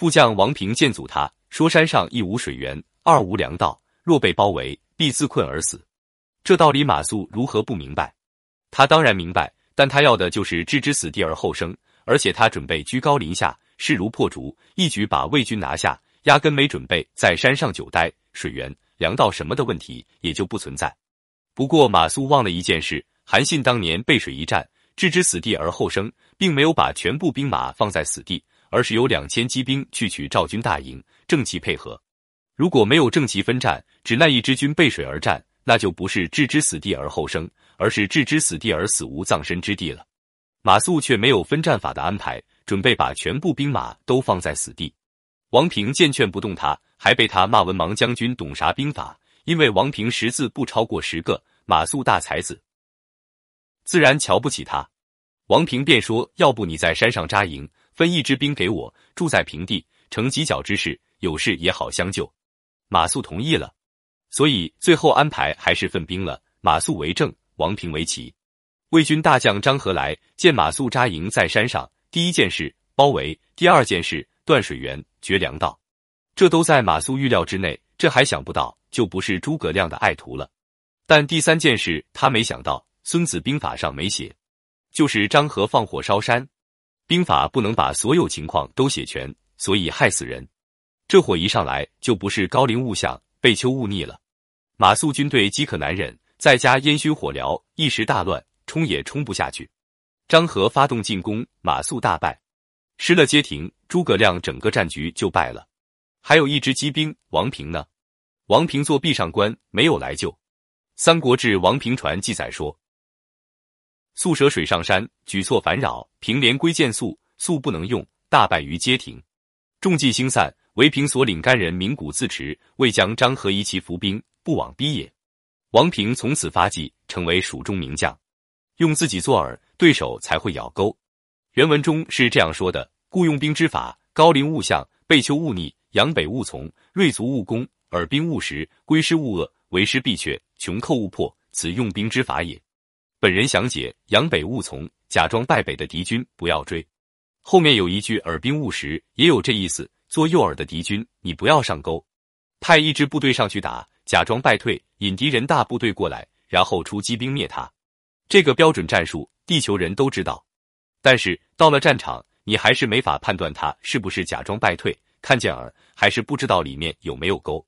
副将王平见阻他，说：“山上一无水源，二无粮道，若被包围，必自困而死。”这道理马谡如何不明白？他当然明白，但他要的就是置之死地而后生，而且他准备居高临下，势如破竹，一举把魏军拿下，压根没准备在山上久待，水源、粮道什么的问题也就不存在。不过马谡忘了一件事：韩信当年背水一战，置之死地而后生，并没有把全部兵马放在死地。而是有两千骑兵去取赵军大营，正齐配合。如果没有正齐分战，只那一支军背水而战，那就不是置之死地而后生，而是置之死地而死无葬身之地了。马谡却没有分战法的安排，准备把全部兵马都放在死地。王平见劝不动他，还被他骂文盲将军懂啥兵法？因为王平识字不超过十个，马谡大才子，自然瞧不起他。王平便说：“要不你在山上扎营。”分一支兵给我，住在平地，成犄角之势，有事也好相救。马谡同意了，所以最后安排还是分兵了。马谡为正，王平为骑。魏军大将张合来见马谡扎营在山上，第一件事包围，第二件事断水源、绝粮道，这都在马谡预料之内。这还想不到，就不是诸葛亮的爱徒了。但第三件事他没想到，《孙子兵法》上没写，就是张合放火烧山。兵法不能把所有情况都写全，所以害死人。这火一上来就不是高陵勿想，背丘勿逆了。马谡军队饥渴难忍，再加烟熏火燎，一时大乱，冲也冲不下去。张合发动进攻，马谡大败，失了街亭，诸葛亮整个战局就败了。还有一支机兵，王平呢？王平做壁上观，没有来救。《三国志·王平传》记载说。宿舍水上山，举措烦扰，平连归见宿，宿不能用，大败于街亭。众计星散，唯平所领干人鸣鼓自持，未将张合一其伏兵，不往逼也。王平从此发迹，成为蜀中名将。用自己做饵，对手才会咬钩。原文中是这样说的：故用兵之法，高陵勿向，背丘勿逆，阳北勿从，锐卒勿攻，饵兵勿食，归师勿遏，为师必却，穷寇勿破，此用兵之法也。本人详解：阳北勿从，假装败北的敌军不要追。后面有一句饵兵勿食，也有这意思。做诱饵的敌军，你不要上钩，派一支部队上去打，假装败退，引敌人大部队过来，然后出机兵灭他。这个标准战术，地球人都知道。但是到了战场，你还是没法判断他是不是假装败退，看见饵还是不知道里面有没有钩。